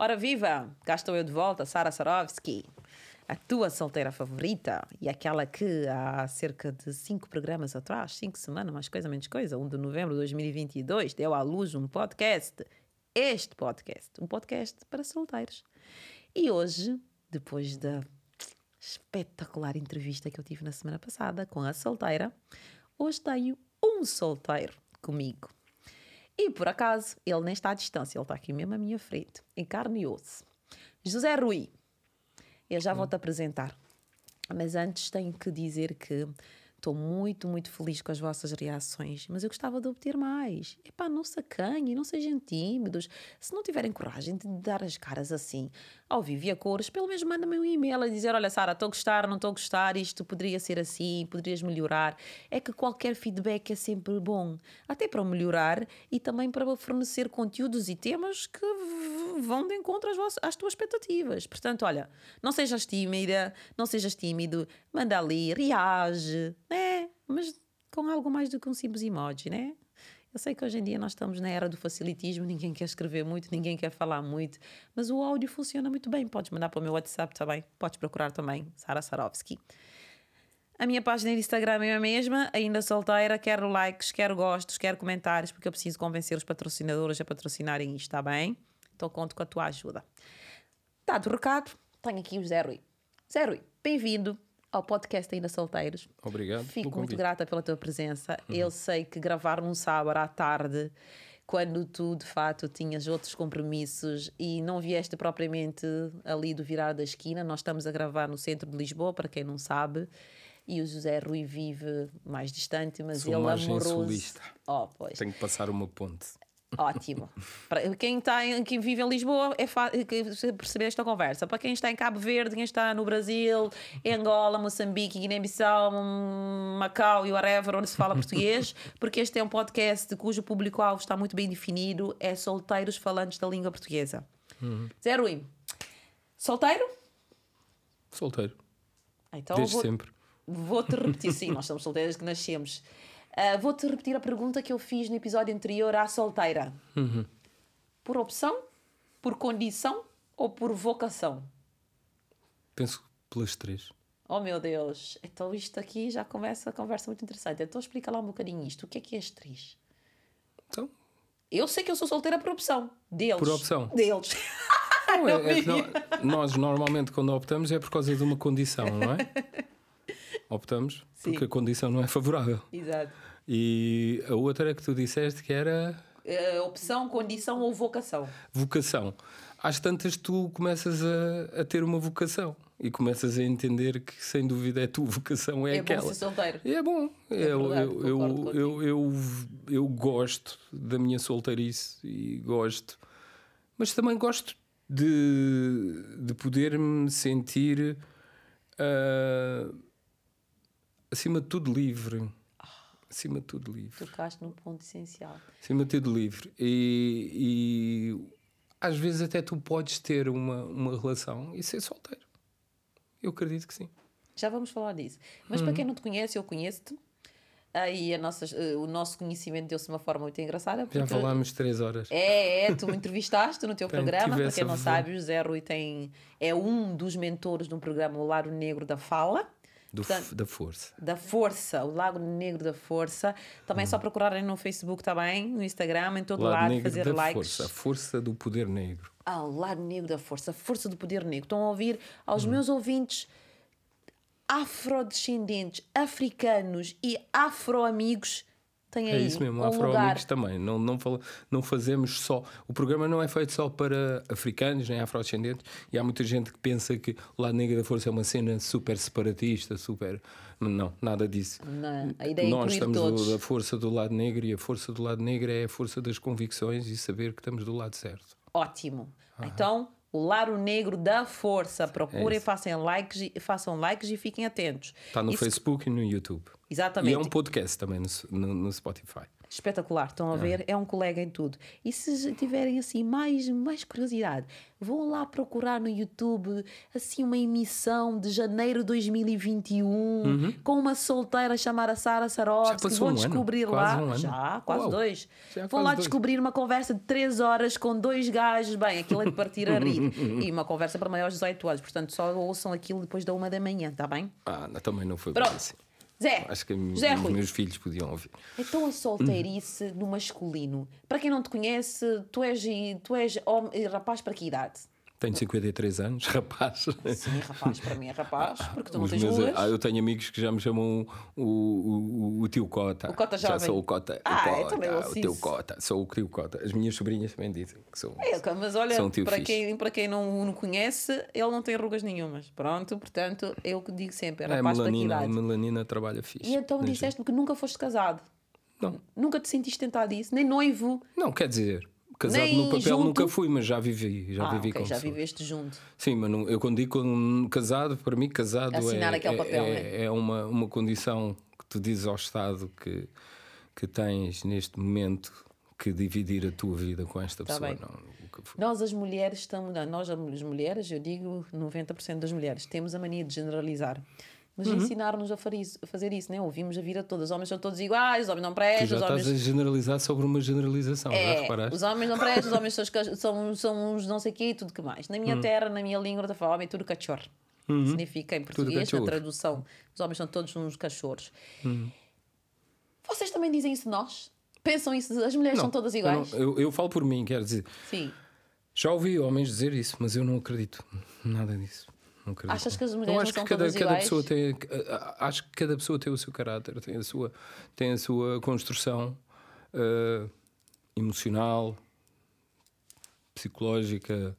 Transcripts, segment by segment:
Ora viva! Cá estou eu de volta, Sara Sarovski, a tua solteira favorita e aquela que há cerca de cinco programas atrás, cinco semanas, mais coisa, menos coisa, 1 de novembro de 2022, deu à luz um podcast. Este podcast, um podcast para solteiros. E hoje, depois da espetacular entrevista que eu tive na semana passada com a solteira, hoje tenho um solteiro comigo. E por acaso, ele nem está à distância, ele está aqui mesmo à minha frente, em carne e osso. José Rui, eu já vou-te apresentar. Mas antes tenho que dizer que estou muito, muito feliz com as vossas reações, mas eu gostava de obter mais. Epá, não se não sejam tímidos. Se não tiverem coragem de dar as caras assim, ao vivo e a cores, pelo menos manda-me um e-mail a dizer: Olha, Sara, estou a gostar, não estou a gostar, isto poderia ser assim, poderias melhorar. É que qualquer feedback é sempre bom, até para melhorar e também para fornecer conteúdos e temas que vão de encontro às, vossas, às tuas expectativas. Portanto, olha, não sejas tímida, não sejas tímido, manda ali, reage, né? Mas com algo mais do que um simples emoji, né? Eu sei que hoje em dia nós estamos na era do facilitismo, ninguém quer escrever muito, ninguém quer falar muito, mas o áudio funciona muito bem. Podes mandar para o meu WhatsApp também, podes procurar também, Sara Sarovski. A minha página de Instagram é a mesma, ainda solteira, quero likes, quero gostos, quero comentários, porque eu preciso convencer os patrocinadores a patrocinarem isto, está bem? Então conto com a tua ajuda. Dado o recado, tenho aqui o Zé Rui. Zé Rui, bem-vindo ao podcast Ainda Solteiros. Obrigado. Fico muito grata pela tua presença. Uhum. Eu sei que gravar num sábado à tarde, quando tu de fato tinhas outros compromissos e não vieste propriamente ali do virar da esquina, nós estamos a gravar no centro de Lisboa, para quem não sabe. E o José Rui vive mais distante, mas Sou ele amoroso. Sulista. Oh, pois. Tenho que passar uma ponte. Ótimo. Para quem, está em, quem vive em Lisboa, é fácil perceber esta conversa. Para quem está em Cabo Verde, quem está no Brasil, em Angola, Moçambique, Guiné-Bissau, Macau e whatever, onde se fala português, porque este é um podcast cujo público-alvo está muito bem definido, é solteiros falantes da língua portuguesa. Uhum. Zé Rui, solteiro? Solteiro. Então, Desde vou, sempre. Vou-te repetir, sim, nós somos solteiros que nascemos. Uh, Vou-te repetir a pergunta que eu fiz no episódio anterior à solteira. Uhum. Por opção, por condição ou por vocação? Penso pelas três. Oh meu Deus, então isto aqui já começa a conversa muito interessante. Então explica lá um bocadinho isto. O que é que é as três? Então, Eu sei que eu sou solteira por opção. Deles. Por opção. Deles. não, é, é que nó- nós normalmente quando optamos é por causa de uma condição, não é? Optamos Sim. porque a condição não é favorável. Exato. E a outra é que tu disseste que era Uh, opção, condição ou vocação? vocação. Às tantas tu começas a, a ter uma vocação e começas a entender que sem dúvida é a tua vocação é, É, aquela. bom ser solteiro. É bom. eu, verdade, eu, eu, eu, eu, eu gosto da minha solteirice e gosto, mas também gosto de, de poder me sentir ah, acima de tudo livre. Acima de tudo livre. Tocaste num ponto essencial. Acima de tudo livre. E, e às vezes até tu podes ter uma, uma relação e ser solteiro. Eu acredito que sim. Já vamos falar disso. Mas Uhum. para quem não te conhece, eu conheço-te. Aí a nossa, o nosso conhecimento deu-se de uma forma muito engraçada. Já falámos três horas. É, é, tu me entrevistaste no teu programa. Para quem não sabe, o José Rui tem, é um dos mentores de um programa, o Lago Negro da Fala. Do, Portanto, da força. da Força, o Lago Negro da Força. Também é só procurarem no Facebook também, no Instagram, em todo Lado lado, negro fazer da likes. força. A força do poder negro. Ah, o Lado Negro da Força, a força do poder negro. Estão a ouvir aos Hum. meus ouvintes afrodescendentes, africanos e afro-amigos. Tem É aí isso mesmo, um afro-amigos também. Não, não, fala, não fazemos só. O programa não é feito só para africanos nem afrodescendentes. E há muita gente que pensa que o lado negro da força é uma cena super separatista, super. Não, nada disso. Não, a ideia é Nós incluir estamos do- todos. da força do lado negro e a força do lado negro é a força das convicções e saber que estamos do lado certo. Ótimo. Então, o Laro Negro da Força. Procurem, É façam likes, e- façam likes e fiquem atentos. Está no Isso- Facebook e no YouTube. Exatamente. E é um podcast também no, no- no Spotify. Espetacular, estão a ver? É um colega em tudo. E se tiverem assim mais, mais curiosidade, vão lá procurar no YouTube assim uma emissão de janeiro de 2021 com uma solteira chamada Sara Sarovski. Vão um ano? descobrir Quase lá. um ano? Já, quase Uau. dois. Já Vão quase lá dois. descobrir uma conversa de 3 horas com dois gajos. Bem, aquilo é de partir a rir. e uma conversa para maiores de 18 anos. Portanto, só ouçam aquilo depois da uma da manhã, está bem? Ah, também não foi Pronto. assim. Zé, Acho que José os Rui. meus filhos podiam ouvir. Então a solteirice no masculino. Para quem não te conhece, tu és, tu és homem, rapaz para que idade? Tenho 53 anos, rapaz. Sim, rapaz, para mim é rapaz, porque tu não Os tens meus- rugas. ah, eu tenho amigos que já me chamam o, o, o, tio Cota. O Cota Já jovem. sou o Cota. Ah, o eu Cota, também ouço o tio. Cota. Sou o tio Cota. As minhas sobrinhas também dizem que sou. É, mas olha, para, fixe. quem, para quem não o não conhece, ele não tem rugas nenhumas. Pronto, portanto, eu que digo sempre, é É, rapaz que melanina, a idade. melanina trabalha fixe. E então disseste-me que nunca foste casado. Não. Nunca te sentiste tentado disso, nem noivo. Não, quer dizer, casado Nem no papel junto? nunca fui, mas já vivi. Já ah, vivi ok, com já pessoas. viveste junto. Sim, mas não- eu quando digo casado, para mim casado Assinar é, aquele é- papel, é, né? é uma, uma condição que tu dizes ao Estado que, que tens neste momento que dividir a tua vida com esta Tá pessoa. bem. Não. Nós, as mulheres, estamos. Nós, as mulheres, eu digo 90% das mulheres, temos a mania de generalizar. Mas Uhum. ensinaram-nos a, a fazer isso, né? Ouvimos a vida toda. Os homens são todos iguais, os homens não prestam, já os estás homens. a generalizar sobre uma generalização, já É, reparaste? os homens não prestam, os homens são, são, são uns não sei o quê e tudo que mais. Na minha Hum. terra, na minha língua, da fala, homem é tudo cachorro. Significa em português, na Uhum. tradução, os homens são todos uns cachorros. Hum. Vocês também dizem isso nós? Pensam isso? As mulheres são todas eu, iguais? não- eu, eu falo por mim, quer dizer, Sim. já ouvi homens dizer isso, mas eu não acredito nada disso. Não acredito. Achas que as mulheres eu não acho são que cada, pessoa tem acho que cada pessoa tem o seu caráter tem a sua tem a sua construção eh, emocional psicológica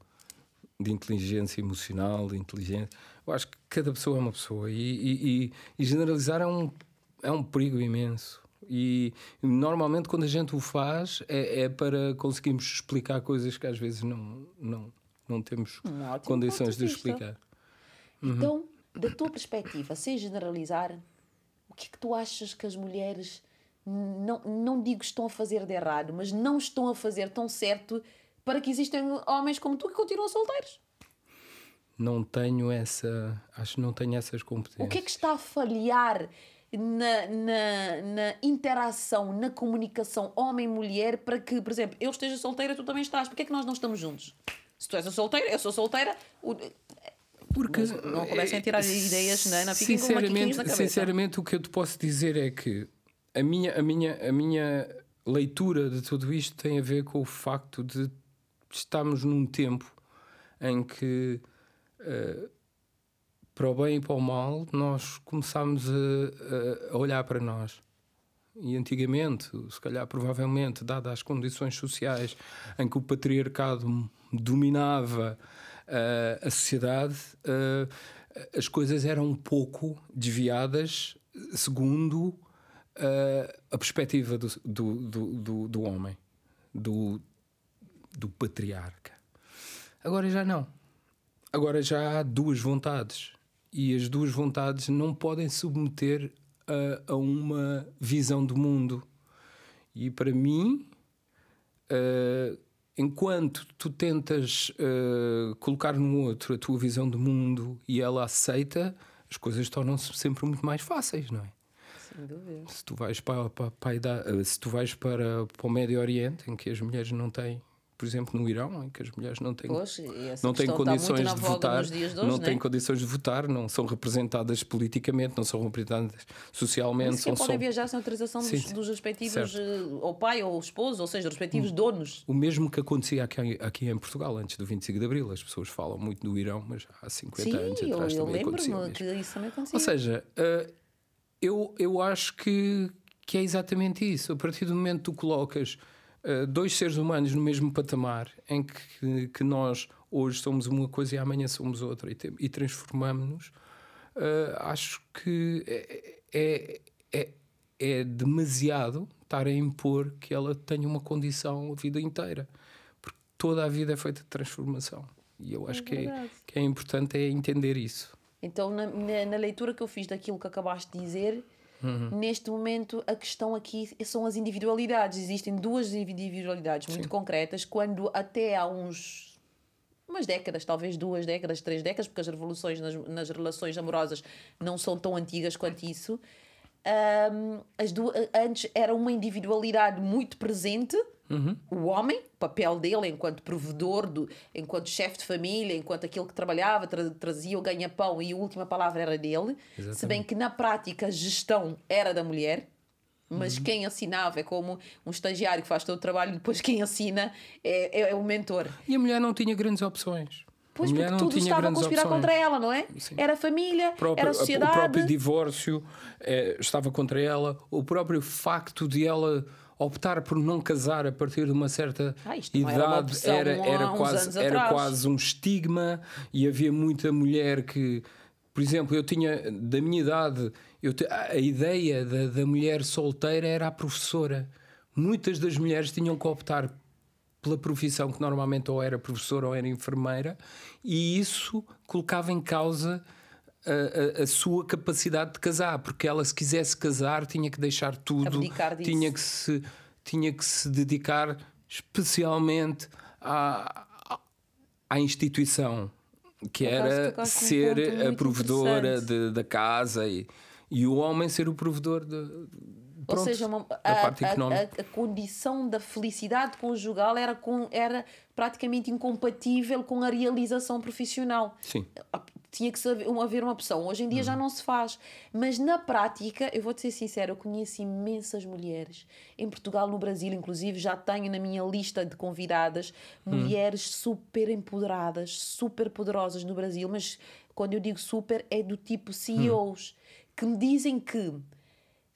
de inteligência emocional de inteligência eu acho que cada pessoa é uma pessoa e, e- e- e generalizar é um é um perigo imenso e normalmente quando a gente o faz é, é para conseguirmos explicar coisas que às vezes não não não temos Um condições de de vista. Explicar Então, da tua perspectiva, sem generalizar, o que é que tu achas que as mulheres não, não digo estão a fazer de errado, mas não estão a fazer tão certo para que existem homens como tu que continuam solteiros? Não tenho essa. Acho que não tenho essas O competências. que é que está a falhar na, na, na interação, na comunicação homem-mulher para que, por exemplo, eu esteja solteira, tu também estás? Porquê é que nós não estamos juntos? Se tu és a solteira, eu sou solteira, Porque. não comecem a tirar ideias, né? não fiquem com maquiquinhos sinceramente, na sinceramente, o que eu te posso dizer é que a minha, a, minha, a minha leitura de tudo isto tem a ver com o facto de estarmos num tempo em que, eh, para o bem e para o mal, nós começámos a, a- a olhar para nós. E antigamente, se calhar provavelmente, dadas as condições sociais em que o patriarcado dominava eh, a sociedade, eh, as coisas eram um pouco desviadas segundo eh, a perspectiva do, do, do, do, homem, do, do patriarca. Agora já não. Agora já há duas vontades. E as duas vontades não podem submeter a, a uma visão do mundo. E para mim, eh, enquanto tu tentas eh, colocar no outro a tua visão do mundo e ela aceita, as coisas tornam-se sempre muito mais fáceis, não é? Sem dúvida. Se tu vais para, para, para idade- se tu vais para, para o Médio Oriente, em que as mulheres não têm, por exemplo, no Irão, em que as mulheres não têm Pois, não têm está condições de votar, hoje, não têm né? condições de votar, não são representadas politicamente, não são representadas socialmente, Nem sequer são podem só viajar sem autorização Sim, dos, dos respectivos, Certo. Hum. eh, ou pai ou esposo, ou seja, os respectivos donos. o mesmo que acontecia aqui, aqui em Portugal antes do 25 de Abril. As pessoas falam muito do Irão, mas há 50 Sim, anos eu, atrás eu também acontecia. lembro-me que isso também acontecia. Ou seja, eh, eu, eu acho que, que é exatamente isso. A partir do momento que tu colocas eh, dois seres humanos no mesmo patamar, em que, que nós hoje somos uma coisa e amanhã somos outra, e, tem- e transformamos-nos, eh, acho que é, é, é, é demasiado estar a impor que ela tenha uma condição a vida inteira. Porque toda a vida é feita de transformação. E eu acho que, é, que é importante é entender isso. Então, na, na- na leitura que eu fiz daquilo que acabaste de dizer, Neste momento, a questão aqui são as individualidades. Existem duas individualidades muito concretas, quando até há uns umas décadas, talvez duas décadas, três décadas, porque as revoluções nas, nas relações amorosas não são tão antigas quanto isso. Um, as duas, antes era uma individualidade muito presente, o homem, o papel dele enquanto provedor, do, enquanto chefe de família, enquanto aquele que trabalhava, tra, trazia o ganha-pão e a última palavra era dele. Se bem que na prática a gestão era da mulher. Mas quem assinava é como um estagiário que faz todo o trabalho, depois quem assina é, é, é o mentor. E a mulher não tinha grandes opções. Pois porque tudo estava a conspirar opções. contra ela, não é? Sim. Era a família, próprio- era a sociedade. O próprio divórcio eh, estava contra ela, o próprio facto de ela optar por não casar a partir de uma certa Ah, não era uma idade opção era, quase, era atrás. quase um estigma e havia muita mulher que, por exemplo, eu tinha da minha idade, eu a ideia da, da mulher solteira era a professora. Muitas das mulheres tinham que optar pela profissão que normalmente ou era professora ou era enfermeira, e isso colocava em causa a, a- a sua capacidade de casar, porque ela, se quisesse casar, tinha que deixar tudo, tinha que se, tinha que se dedicar especialmente à, à- instituição, que acaso era ser ponto a provedora de- da casa e, e o homem ser o provedor de, Ou pronto, seja, uma- a, parte a- a- a condição da felicidade conjugal era, com, era praticamente incompatível com a realização profissional. Sim. Tinha que saber- haver uma opção. Hoje em dia Uhum. já não se faz. Mas na prática, eu vou-te ser sincera, eu conheço imensas mulheres. Em Portugal, no Brasil, inclusive, já tenho na minha lista de convidadas Hum. mulheres super empoderadas, super poderosas no Brasil. Mas quando eu digo super, é do tipo CEOs, que me dizem que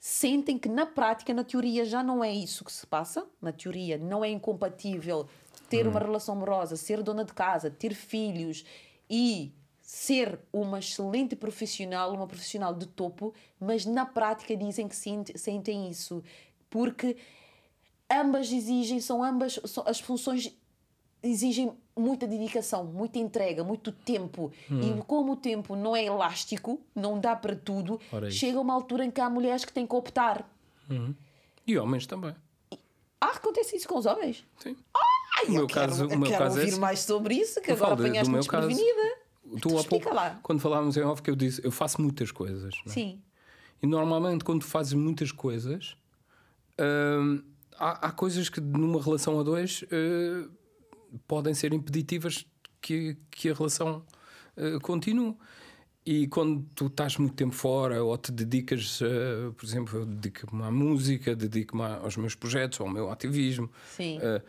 sentem que na prática, na teoria, já não é isso que se passa. Na teoria, não é incompatível ter uma relação amorosa, ser dona de casa, ter filhos e ser uma excelente profissional, uma profissional de topo, mas na prática dizem que sente- sentem isso. Porque ambas exigem, são ambas, são- as funções exigem muita dedicação, muita entrega, muito tempo. E como o tempo não é elástico, não dá para tudo, Ora isso. chega uma altura em que há mulheres que têm que optar. E homens também. Ah, acontece isso com os homens? Sim. Ai, O meu eu quero, caso- o meu quero caso é ouvir esse. mais sobre isso, que Eu agora apanhaste-me meu caso. Tu há pouco, lá. quando falávamos em off, que eu disse, eu faço muitas coisas. é? Sim. E normalmente, quando fazes muitas coisas, hum, há, há coisas que numa relação a dois eh, podem ser impeditivas que, que a relação eh, continue. E quando tu estás muito tempo fora ou te dedicas, eh, por exemplo, eu dedico-me à música, dedico-me aos meus projetos, ao meu ativismo. Sim. eh,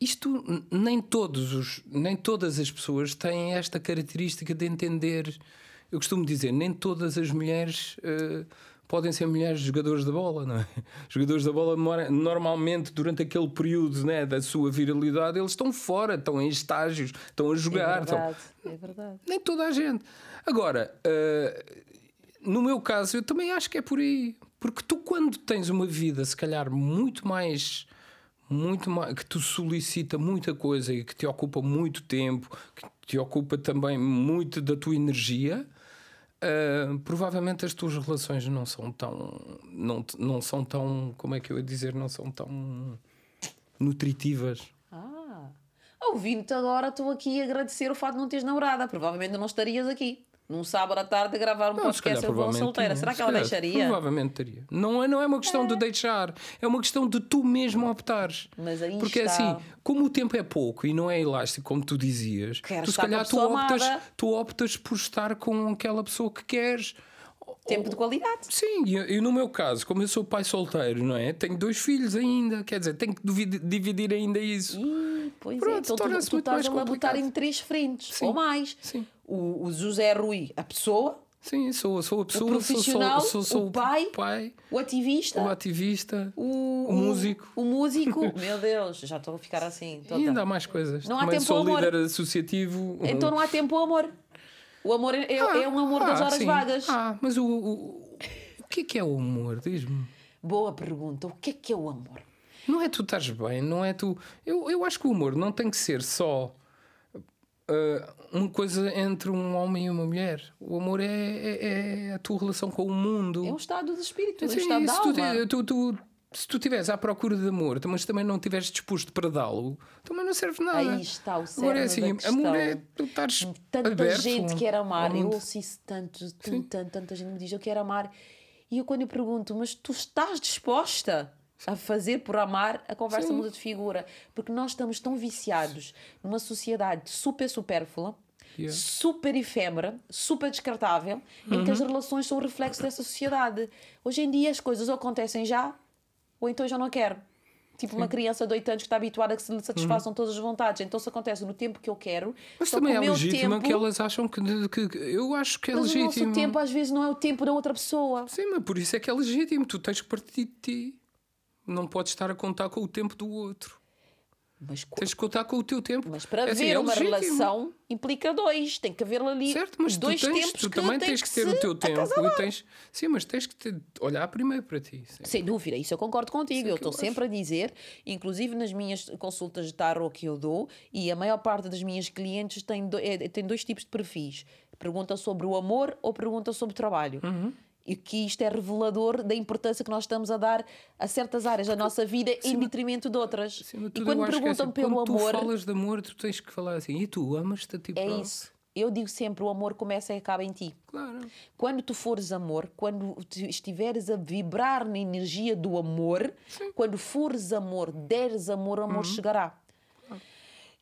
isto nem todos os, nem todas as pessoas têm esta característica de entender. Eu costumo dizer, nem todas as mulheres eh, podem ser mulheres jogadores de bola, não é? Jogadores da bola normalmente durante aquele período né, da sua viralidade eles estão fora, estão em estágios, estão a jogar, é estão- verdade, é verdade. nem toda a gente. Agora, eh, no meu caso, eu também acho que é por aí. Porque tu, quando tens uma vida, se calhar, muito mais. Muito mais, que te solicita muita coisa e que te ocupa muito tempo, que te ocupa também muito da tua energia, eh, provavelmente as tuas relações não são tão. Não, não são tão. Como é que eu ia dizer? Não são tão nutritivas. Ah, ouvindo-te agora, estou aqui a agradecer o fato de não teres namorada. Provavelmente não estarias aqui. Num sábado à tarde gravar um Não, podcast sobre a provavelmente solteira. tinha. Será que Se ela calhar, deixaria? Provavelmente teria. Não é, não é uma questão de deixar, é uma questão de tu mesmo optares. Mas aí Porque está. assim, como o tempo é pouco e não é elástico, como tu dizias, Quero tu se calhar tu optas, amada. tu optas por estar com aquela pessoa que queres. Tempo de qualidade. Sim, e, no meu caso, como eu sou pai solteiro, não é? Tenho dois filhos ainda, quer dizer, tenho que dividir, ainda isso. Ih, pois Pronto, é, então tu, tu estás a labutar complicado. em três frentes Sim, ou mais. sim. O, o José Rui, a pessoa, Sim, sou, sou a pessoa, sou, profissional, sou, sou, sou o pai, pai, o ativista, o ativista, o, o músico. O músico. Meu Deus, já estou a ficar assim. E toda. ainda há mais coisas. Não há Também tempo sou amor. líder associativo. Então não há tempo ao amor. O amor é, Ah, é um amor das ah, horas sim. vagas. Ah, mas o, o, o que é que é o amor? Diz-me. Boa pergunta. O que é que é o amor? Não é tu estás bem, não é tu. Eu, eu acho que o amor não tem que ser só. Uh, uma coisa entre um homem e uma mulher. O amor é, é, é a tua relação com o mundo. É um estado de espírito, é um estado de alma. tu, tu, tu, se tu estiveres à procura de amor, mas também não estiveres disposto para dá-lo, também não serve nada. Aí está o cerne Agora é assim, amor é tu estares Tanta aberto gente quer amar. Eu ouço isso tanto, tanto, tanto, tanta gente me diz eu quero amar. E eu quando eu pergunto, mas tu estás disposta a fazer por amar, a conversa Sim. muda de figura. Porque nós estamos tão viciados numa sociedade super supérflua, Yeah. super efêmera, super descartável, em que as Uhum. relações são o reflexo dessa sociedade. Hoje em dia as coisas ou acontecem já, ou então eu já não quero. Tipo uma criança de 8 anos que está habituada a que se lhe satisfaçam todas as vontades. Então se acontece no tempo que eu quero, Uhum. Mas também é o legítimo tempo, que elas acham que, que- Eu acho que é mas o legítimo. nosso tempo às vezes não é o tempo da outra pessoa. Sim, mas por isso é que é legítimo. Tu tens que partir de ti. Não podes estar a contar com o tempo do outro. Mas, Tens que contar com o teu tempo. mas para É assim, haver é uma legítimo. relação implica dois. Tem que haver ali Certo, mas tu, dois tens, tempos tu também tens que ter o teu tempo. E tens, sim, mas tens que ter- olhar primeiro para ti. sim. Sem dúvida, isso eu concordo contigo. Isso é eu estou sempre a dizer, inclusive nas minhas consultas de tarot que eu dou, e a maior parte das minhas clientes tem, do- é- tem dois tipos de perfis: pergunta sobre o amor ou pergunta sobre o trabalho. Uhum. E que isto é revelador da importância que nós estamos a dar a certas áreas da nossa vida em detrimento de outras. De e quando é perguntam assim, pelo quando amor, tu falas de amor, tu tens que falar assim. E tu amas-te a ti é próprio? isso. Eu digo sempre: o amor começa e acaba em ti. Claro. Quando tu fores amor, quando estiveres a vibrar na energia do amor, quando fores amor, deres amor, o Uhum. amor chegará.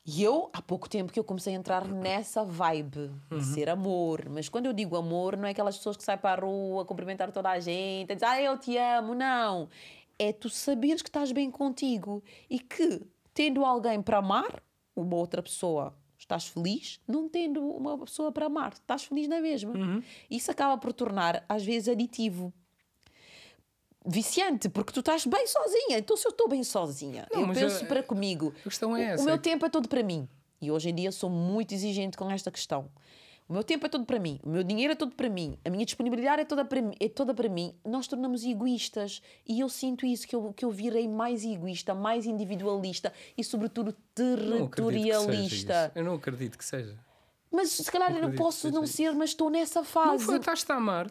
E eu, há pouco tempo que eu comecei a entrar nessa vibe Uhum. de ser amor. Mas quando eu digo amor, não é aquelas pessoas que saem para a rua a cumprimentar toda a gente, a dizer, ah, eu te amo. Não. É tu saberes que estás bem contigo e que, tendo alguém para amar, uma outra pessoa, estás feliz, não tendo uma pessoa para amar, estás feliz na mesma. Uhum. Isso acaba por tornar, às vezes, aditivo. Viciante, porque tu estás bem sozinha. Então, se eu estou bem sozinha, Não, eu penso a- para comigo. a questão é o- essa, O meu é tempo é todo para mim. E hoje em dia sou muito exigente com esta questão. O meu tempo é todo para mim, o meu dinheiro é todo para mim, a minha disponibilidade é toda para mim, é toda para mim. Nós tornamos egoístas e eu sinto isso que eu, que eu virei mais egoísta, mais individualista e sobretudo Não territorialista. isso. Eu não acredito que seja. Mas se calhar eu acredito posso não ser, mas estou nessa Não fase. foi, estás-te a amar.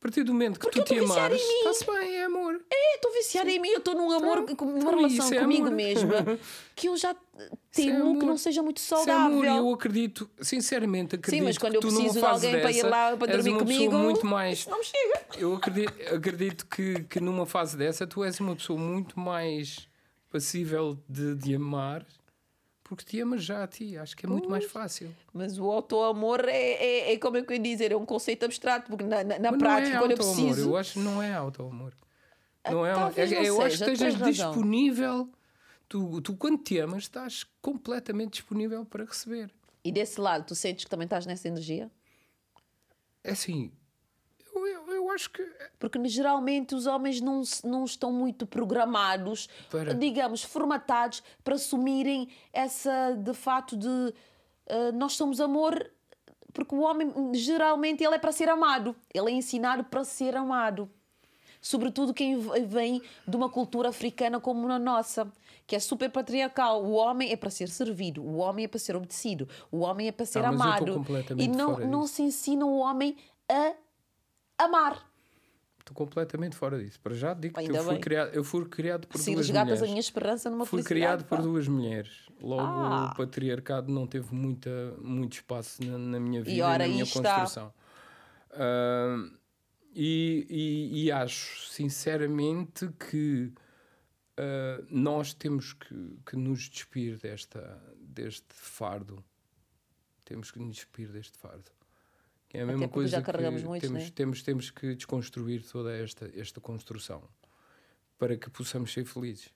A partir do momento que Porque tu te amares, está-se bem, é amor. É, estou viciada em mim, eu estou num amor, com- numa então relação é comigo amor. mesma que eu já é temo que amor. não seja muito Isso é saudável. amor, eu acredito, sinceramente, acredito mas quando que eu preciso de alguém para ir dessa lá para dormir comigo, muito mais não chega. Eu acredito, acredito que, que numa fase dessa tu és uma pessoa muito mais passível de, de amar porque te amas já a ti. Acho que é muito mais fácil. Mas o auto-amor é, é, é como eu ia dizer, é um conceito abstrato, porque na, na, na prática, não é quando eu auto-amor. preciso. Eu acho que não é auto-amor. Não é, talvez é- eu acho que seja, estejas disponível. Tu, tu, quando te amas, estás completamente disponível para receber. E desse lado, tu sentes que também estás nessa energia? É assim, eu, acho que. Porque geralmente os homens não, não estão muito programados, Para. digamos, formatados para assumirem essa de fato de eh, nós somos amor, porque o homem geralmente ele é para ser amado, ele é ensinado para ser amado. Sobretudo quem vem de uma cultura africana como a nossa, que é super patriarcal. O homem é para ser servido, o homem é para ser obedecido, o homem é para ser Ah, eu estou amado. E não, não se ensina o homem a amar. Estou completamente fora disso. Para já digo que eu fui, bem. criado, eu fui criado por Se duas resgatas mulheres. a minha esperança numa Fui criado por pá. duas mulheres. Logo, Ah. o patriarcado não teve muita, muito espaço na, na minha vida e, ora, na aí minha construção. Ah, e, e- e acho, sinceramente, que ah, nós temos que, que nos despir desta, deste fardo. Temos que nos despir deste fardo. Que é a mesma coisa já carregamos que muitos, temos, né? temos, temos que desconstruir toda esta, esta construção para que possamos ser felizes.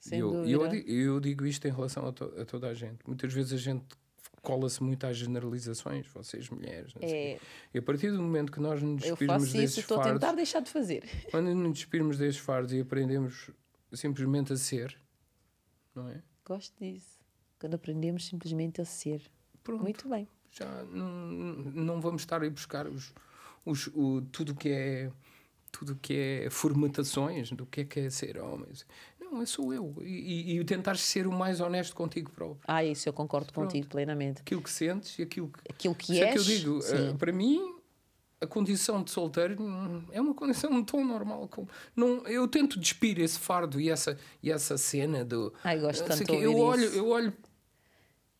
Sem eu, eu, dúvida. di- eu digo isto em relação a, to- a toda a gente. Muitas vezes a gente cola-se muito às generalizações, vocês mulheres. É. E a partir do momento que nós nos eu despirmos faço desses isso, estou a tentar deixar de fazer. quando nos despirmos desses fardos e aprendemos simplesmente a ser, não é? Gosto disso. Quando aprendemos simplesmente a ser. Pronto, Muito bem. Já não, não vamos estar a ir buscar os, os, o, tudo o que é tudo que é formatações do que é que é ser homem. Não, eu sou eu. E, e, e tentar ser o mais honesto contigo próprio. Ah, isso eu concordo Pronto. contigo plenamente. Aquilo que sentes e aquilo que. Aquilo que Isso é és. que eu digo. sim. eh, para mim, a condição de solteiro é uma condição tão normal. Como, não, eu tento despir esse fardo e essa, e essa cena do. Ai, gosto não tanto de eu ouvir olho isso. Eu olho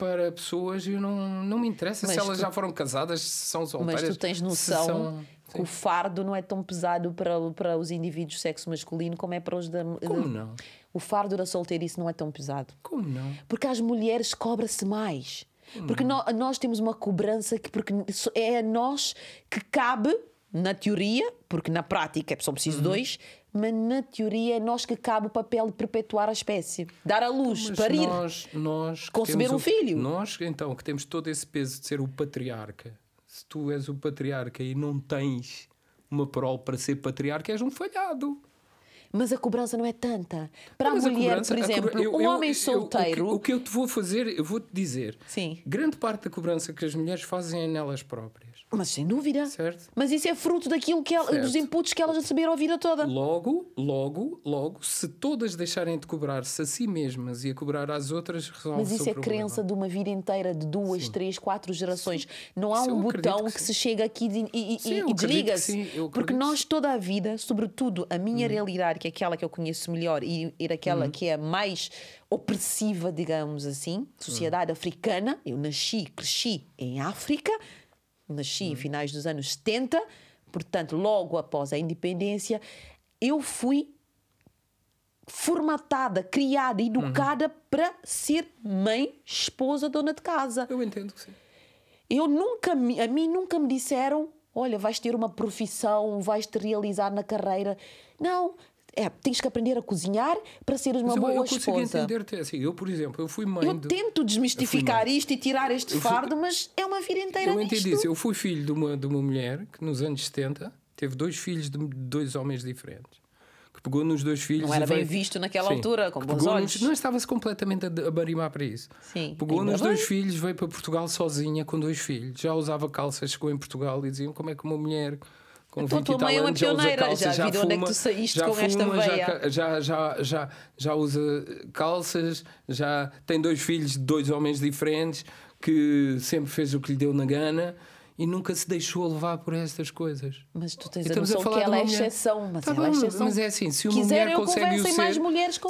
para pessoas e não, não me interessa Mas se elas tu- já foram casadas, se são solteiras. Mas tu tens noção são- que o fardo não é tão pesado para, para os indivíduos do sexo masculino como é para os da. Como não? O fardo da solteirice não é tão pesado. Como não? Porque às mulheres cobra-se mais. Hum. Porque nó- nós temos uma cobrança que porque é a nós que cabe, na teoria, porque na prática são precisos Uhum. dois, mas na teoria é nós que cabe o papel de perpetuar a espécie, dar à luz, Mas parir. nós, nós Conceber um o- filho. Nós, então, que temos todo esse peso de ser o patriarca, se tu és o patriarca e não tens uma prole para ser patriarca, és um falhado. Mas a cobrança não é tanta. Para Mas a mulher, cobrança- por a exemplo, cobra- eu- um eu- homem eu- solteiro. o, que, o que eu te vou fazer, eu vou-te dizer. Sim. Grande parte da cobrança que as mulheres fazem é nelas próprias. Mas sem dúvida. Certo? Mas isso é fruto daquilo que ela- dos inputs que elas receberam a vida toda. Logo, logo, logo, se todas deixarem de cobrar-se a si mesmas e a cobrar às outras, resolve Mas isso é problema. crença de uma vida inteira, de duas, três, quatro gerações. Não há Isso um eu botão que que, sim. se chega aqui e, e- Sim, e eu desliga-se. sim, eu Porque nós, toda a vida, sobretudo a minha realidade, que é aquela que eu conheço melhor, e, e aquela que é mais opressiva, digamos assim, sociedade africana. Eu nasci, cresci em África, nasci em finais dos anos 70, portanto, logo após a independência, eu fui formatada, criada, educada para ser mãe, esposa, dona de casa. Eu entendo que sim. Eu nunca, me- a mim nunca me disseram, olha, vais ter uma profissão, vais te realizar na carreira. Não, é, tens que aprender a cozinhar para seres uma Mas eu, boa eu consigo esposa. entender-te assim. Eu, por exemplo, eu fui mãe Eu de... tento desmistificar mãe. isto e tirar este Eu fui- fardo, mas é uma vida inteira Eu nisto. entendi isso. Eu fui filho de uma, de uma mulher que nos anos 70 teve dois filhos de dois homens diferentes. Que pegou nos dois filhos. Não era bem veio- visto naquela Sim. altura, com bons olhos. nos- Não estava-se completamente a, a barimar para isso. Sim, Pegou nos bem. dois filhos, veio para Portugal sozinha com dois filhos. Já usava calças, chegou em Portugal e diziam como é que uma mulher. Com Então, 20 tua mãe é uma já pioneira, calças, já vi de onde é que tu saíste já com esta fuma, já veia. já, já, já, já usa calças, já tem dois filhos de dois homens diferentes, que sempre fez o que lhe deu na gana e nunca se deixou levar por estas coisas. Mas tu tens a estamos a noção falar que ela é exceção. Mas Tá ela é bem, exceção. mas é assim, se uma Quiserem, mulher consegue o ser,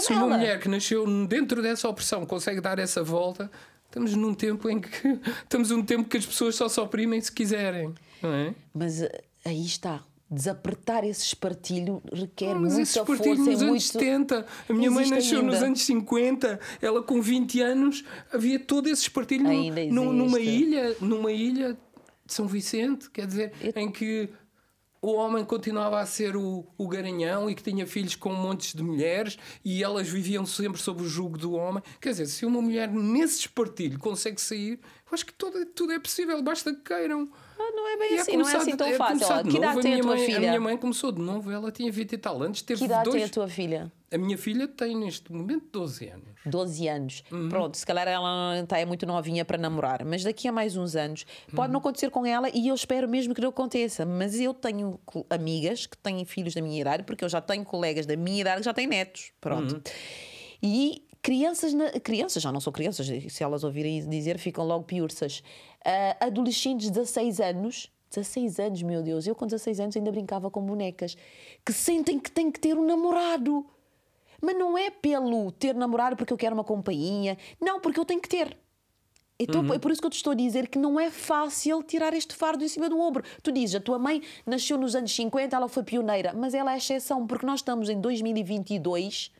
se ela. uma mulher que nasceu dentro dessa opressão consegue dar essa volta, estamos num tempo em que estamos num tempo que as pessoas só se oprimem se quiserem, não é? Mas eh, aí está. Desapertar esse espartilho requer Mas esse muita espartilho força nos e anos muito... 70, a minha mãe nasceu nos ainda. anos 50, ela com 20 anos, havia todo esse espartilho num- numa ilha, numa ilha de São Vicente, quer dizer, em que o homem continuava a ser o, o garanhão e que tinha filhos com montes de mulheres e elas viviam sempre sob o jugo do homem. Quer dizer, se uma mulher nesse espartilho consegue sair, eu acho que tudo, tudo é possível, basta que queiram. Ah, não é bem E assim, não é assim tão é fácil. Ó, Que idade tem a minha tua mãe, filha? A minha mãe começou de novo, ela tinha 20 e tal anos, teve Que idade dois... tem a tua filha? A minha filha tem neste momento 12 anos. 12 anos. Uhum. Pronto, se calhar ela está é muito novinha para namorar, mas daqui a mais uns anos pode Uhum. não acontecer com ela e eu espero mesmo que não aconteça. Mas eu tenho amigas que têm filhos da minha idade, porque eu já tenho colegas da minha idade que já têm netos. Pronto. Uhum. E crianças, na- crianças, já não são crianças, se elas ouvirem dizer, ficam logo piurças. Ah, adolescentes de 16 anos. 16 anos, meu Deus, eu com 16 anos ainda brincava com bonecas que sentem que têm que ter um namorado. Mas não é pelo ter namorado porque eu quero uma companhia. Não, porque eu tenho que ter. Então, Uhum. É por isso que eu te estou a dizer que não é fácil tirar este fardo em cima do ombro. Tu dizes, a tua mãe nasceu nos anos 50, ela foi pioneira, mas ela é exceção, porque nós estamos em 2022,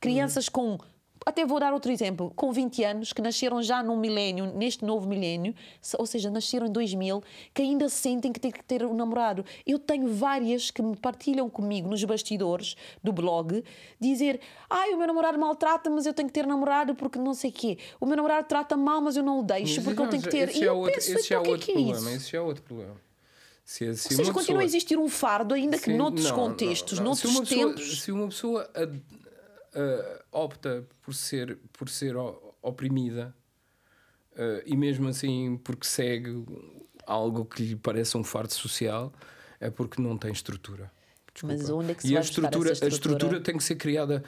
crianças com. Até vou dar outro exemplo, com 20 anos, que nasceram já num milénio, neste novo milénio, se- ou seja, nasceram em 2000, que ainda sentem que têm que ter um namorado. Eu tenho várias que me partilham comigo nos bastidores do blog, dizer: ai, o meu namorado maltrata, mas eu tenho que ter namorado porque não sei o quê. O meu namorado trata mal, mas eu não o deixo porque eu tenho que ter. Esse E é eu outro, penso, esse é então, o outro que é é problema. isso? Esse é outro problema. Se, se Ou seja, continua pessoa- a existir um fardo, ainda que Sim, noutros não, contextos, não, não. noutros se pessoa, tempos. Se uma pessoa ah, opta por ser, por ser oprimida ah, e mesmo assim porque segue algo que lhe parece um fardo social, é porque não tem estrutura. Mas Desculpa. onde é que se e vai a estrutura, essa a estrutura? estrutura tem que ser criada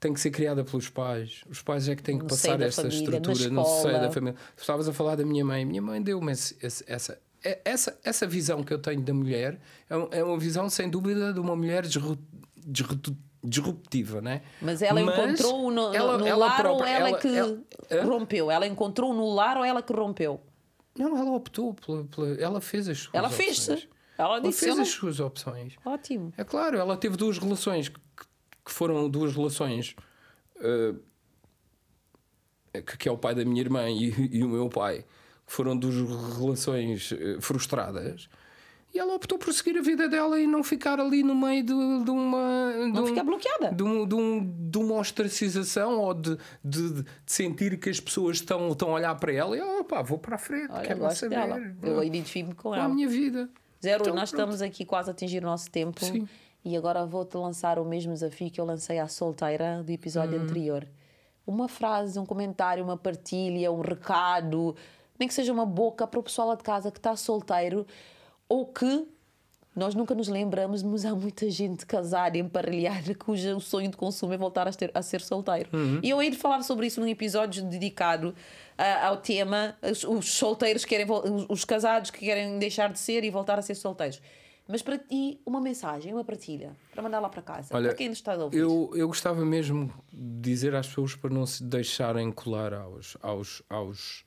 tem que ser criada pelos pais. Os pais é que têm que No passar esta família, estrutura seio escola. da família. Estavas a falar da minha mãe. Minha mãe deu-me essa, é- essa, essa visão que eu tenho da mulher é é uma visão, sem dúvida, de uma mulher disru- disruptiva, né? Mas ela Mas encontrou no, no, ela- no ela lar ou própria- ela, ela- que ela- rompeu? Ela encontrou no lar ou ela que rompeu? Não, ela optou pela, pela- ela fez as suas Ela opções. fez-se. Ela Ela fez as suas opções. Ótimo. É claro, ela teve duas relações que, que foram duas relações eh, que, que é o pai da minha irmã e, e o meu pai, que foram duas relações eh, frustradas. E ela optou por seguir a vida dela e não ficar ali no meio de, de uma. de Não um- ficar bloqueada. de, um, de, um- de uma ostracização ou de, de, de sentir que as pessoas estão, estão a olhar para ela e opá, vou para a frente, Olha, quero saber. dela. Eu identifico-me com a ela. minha vida. Zero, Então, nós pronto. estamos aqui quase a atingir o nosso tempo. Sim. E agora vou-te lançar o mesmo desafio que eu lancei à solteira do episódio Uhum. anterior. Uma frase, um comentário, uma partilha, um recado, nem que seja uma boca para o pessoal lá de casa que está solteiro ou que nós nunca nos lembramos, mas há muita gente casada emparelhada cujo o sonho de consumo é voltar a, ter- a ser solteiro. Uhum. E eu hei de falar sobre isso num episódio dedicado ah, ao tema os, os solteiros que querem os, os casados que querem deixar de ser e voltar a ser solteiros. Mas para ti, uma mensagem, uma partilha, para mandar lá para casa, Olha, para quem nos está a ouvir. Eu, eu gostava mesmo de dizer às pessoas para não se deixarem colar aos. aos, aos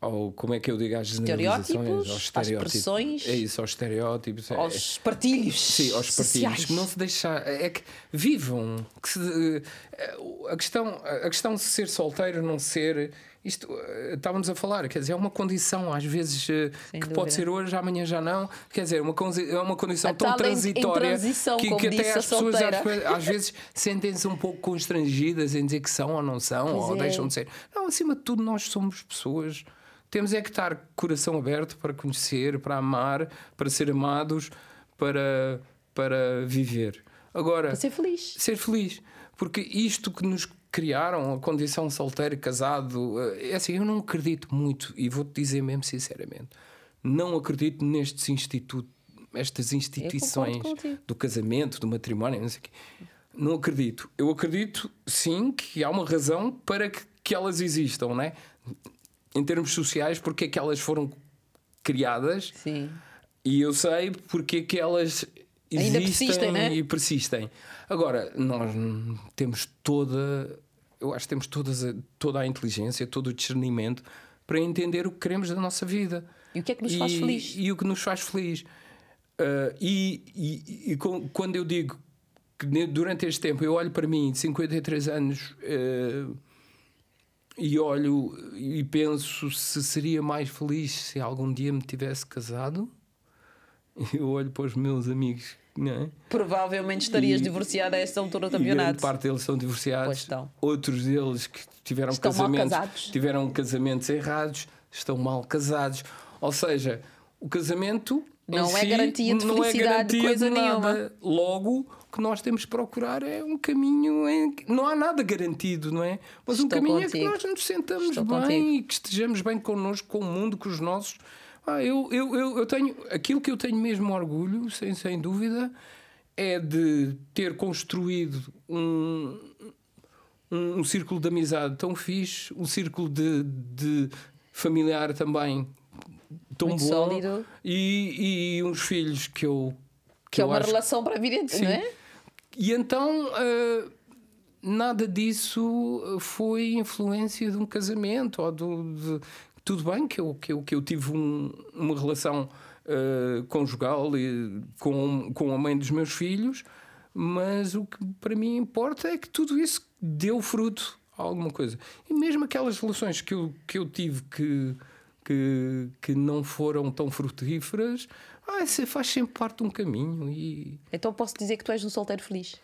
ao, como é que eu digo às generalizações, Estereótipos, aos às estereótipos. pressões. É isso, aos estereótipos. é- aos partilhos. Sim, aos sociais. partidos. Que não se deixar. É que vivam. Que se- eh, a, questão, a questão de ser solteiro, não ser. Isto eh, estávamos a falar, quer dizer, é uma condição, às vezes, eh, Sem que dúvida. pode ser hoje, amanhã já não. Quer dizer, uma, consi- é uma condição A tão transitória que, que até as pessoas às, às vezes sentem-se um pouco constrangidas em dizer que são ou não são, Pois ou é. deixam de ser. Não, acima de tudo, nós somos pessoas. Temos é que estar coração aberto para conhecer, para amar, para ser amados, para, para viver. Agora, Para ser feliz. ser feliz. Porque isto que nos criaram, a condição solteiro, casado, eh, é assim, eu não acredito muito, e vou-te dizer mesmo sinceramente, não acredito nestes institutos, estas instituições do casamento, do matrimónio, não sei o quê. Não acredito. Eu acredito, sim, que há uma razão para que, que elas existam, né? Em termos sociais, porque é que elas foram criadas Sim. e eu sei porque é que elas Ainda persistem, né? e persistem. Agora, nós temos toda, eu acho que temos todas toda a inteligência, todo o discernimento para entender o que queremos da nossa vida. E o que é que nos faz feliz? E o que nos faz feliz. Ah, e e- e quando eu digo que durante este tempo eu olho para mim, de 53 anos, ah, e olho e penso se seria mais feliz se algum dia me tivesse casado. Eu olho para os meus amigos, não é? Provavelmente estarias E- divorciada a esta altura do grande campeonato. parte deles são divorciados. Outros deles que tiveram Estão casamentos, tiveram casamentos errados, estão mal casados. Ou seja, o casamento Não é si garantia de é felicidade de garantia coisa nada. Logo, o que nós temos que procurar é um caminho em que não há nada garantido, não é? Mas um Estou caminho é contigo. que nós nos sentamos Estou bem contigo. e que estejamos bem connosco, com o mundo, com os nossos. Ah, eu, eu, eu, eu tenho aquilo que eu tenho mesmo orgulho, sem, sem dúvida, é de ter construído um, um, um círculo de amizade tão fixe, um círculo de, de familiar também tão Muito bom sólido. E, e uns filhos que eu Que é eu uma acho- relação para a vida, não é? E então ah, nada disso foi influência de um casamento ou do, de- tudo bem que eu, que eu, que eu tive um- uma relação ah, conjugal e, com, com a mãe dos meus filhos, mas o que para mim importa é que tudo isso deu fruto a alguma coisa. E mesmo aquelas relações que eu, que eu tive que, que, que não foram tão frutíferas, ah, faz sempre parte de um caminho e, Então posso dizer que tu és um solteiro feliz.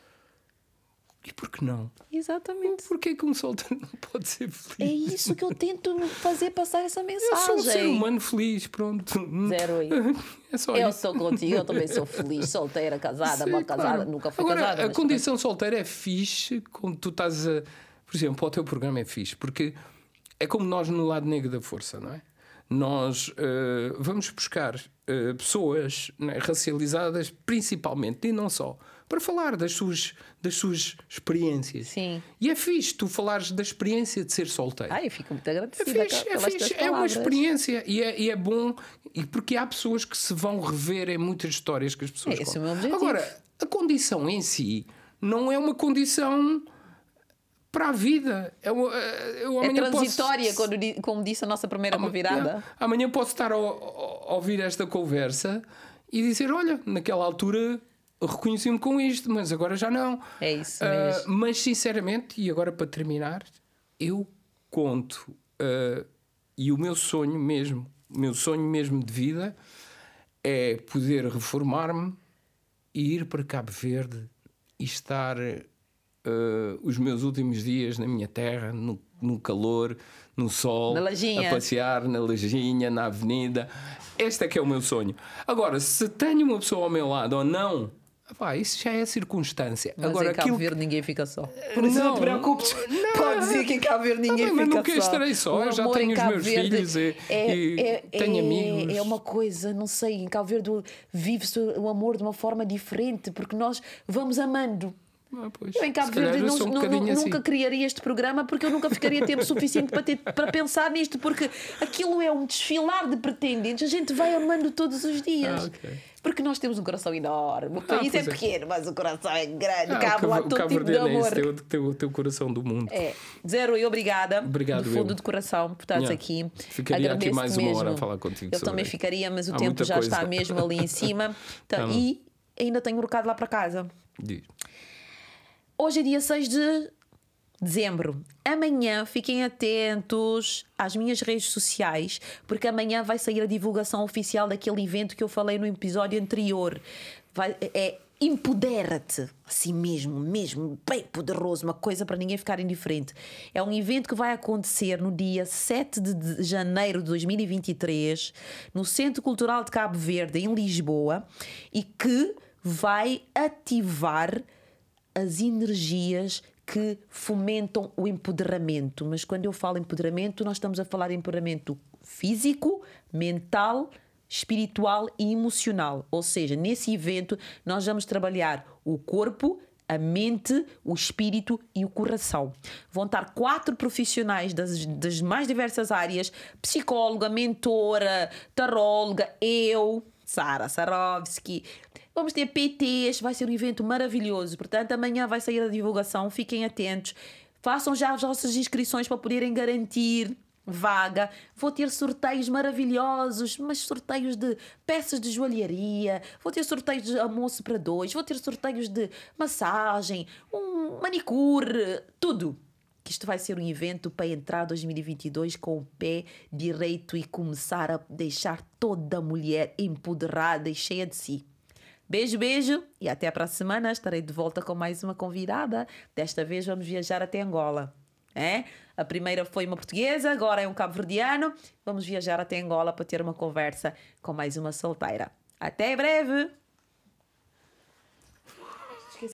E por que não? Exatamente. Porquê que um solteiro não pode ser É feliz? isso que eu tento fazer passar essa Eu mensagem. sou um ser humano feliz, pronto. Zero aí. É só Eu isso. sou contigo, eu também sou feliz, solteira, casada, Sim, mal casada, claro. nunca fui Agora, casada. a condição solteira é fixe quando tu estás a. Por exemplo, o teu programa é fixe, porque é como nós no lado negro da força, não é? nós uh, vamos buscar uh, pessoas né, racializadas, principalmente, e não só, para falar das suas, das suas experiências. Sim. E é fixe tu falares da experiência de ser solteiro. Ai, eu fico muito agradecida. É fixe, é, fixe, é uma experiência e é, e é, bom, e porque há pessoas que se vão rever em muitas histórias que as pessoas é, esse. É o meu objetivo. Agora, a condição em si não é uma condição para a vida. Eu, eu é transitória, posso... como disse a nossa primeira convidada. Amanhã posso estar a, a, ouvir esta conversa e dizer: Olha, naquela altura reconheci-me com isto, mas agora já não. É isso mesmo. Uh, mas sinceramente, e agora para terminar, eu conto uh, e o meu sonho mesmo, o meu sonho mesmo de vida é poder reformar-me e ir para Cabo Verde e estar uh, os meus últimos dias na minha terra, no, no calor, no sol, a passear na lajinha, na avenida. Este é que é o meu sonho. Agora, se tenho uma pessoa ao meu lado ou não, Pá, isso já é circunstância. Mas Agora, em Cabo aquilo... Verde ninguém fica só. Por isso não, não te preocupes. Não, Pode dizer que em Cabo Verde ninguém não, fica mas nunca só. estarei só. Eu já tenho os meus Verde filhos e, é, e é, tenho é, amigos. É uma coisa, não sei, em Cabo Verde vive-se o amor de uma forma diferente porque nós vamos amando. Ah, pois. Eu em Cabo Verde não, um não, nunca assim. criaria este programa porque eu nunca ficaria tempo suficiente para, ter, para pensar nisto, porque aquilo é um desfilar de pretendentes, a gente vai amando todos os dias. Ah, okay. Porque nós temos um coração enorme. O ah, país ah, é pequeno, mas o coração é grande. Ah, Cabe lá todo tipo de amor. É o teu, teu coração do mundo. É. Zero e obrigada. Obrigado, do fundo eu. do coração por estares yeah. aqui. Ficaria aqui mais uma mesmo. hora a falar contigo. Eu também ficaria, mas o Há tempo já coisa. está mesmo ali em cima. Então, e ainda tenho um recado lá para casa. Diz. Hoje é dia 6 de dezembro. Amanhã fiquem atentos às minhas redes sociais, porque amanhã vai sair a divulgação oficial daquele evento que eu falei no episódio anterior. Vai, é Empodera-te, assim mesmo, mesmo, bem poderoso, uma coisa para ninguém ficar indiferente. É um evento que vai acontecer no dia 7 de janeiro de 2023, no Centro Cultural de Cabo Verde, em Lisboa, e que vai ativar as energias que fomentam o empoderamento. Mas quando eu falo empoderamento, nós estamos a falar de empoderamento físico, mental, espiritual e emocional. Ou seja, nesse evento nós vamos trabalhar o corpo, a mente, o espírito e o coração. Vão estar quatro profissionais das, das mais diversas áreas: psicóloga, mentora, taróloga, eu, Sara Sarovski, Vamos ter PTs, vai ser um evento maravilhoso. Portanto, amanhã vai sair a divulgação, fiquem atentos. Façam já as vossas inscrições para poderem garantir vaga. Vou ter sorteios maravilhosos, mas sorteios de peças de joalharia, vou ter sorteios de almoço para dois, vou ter sorteios de massagem, um manicure, tudo. Que isto vai ser um evento para entrar 2022 com o pé direito e começar a deixar toda mulher empoderada e cheia de si. Beijo, beijo e até a próxima semana. Estarei de volta com mais uma convidada. Desta vez vamos viajar até Angola. É? A primeira foi uma portuguesa, agora é um cabo-verdiano. Vamos viajar até Angola para ter uma conversa com mais uma solteira. Até breve!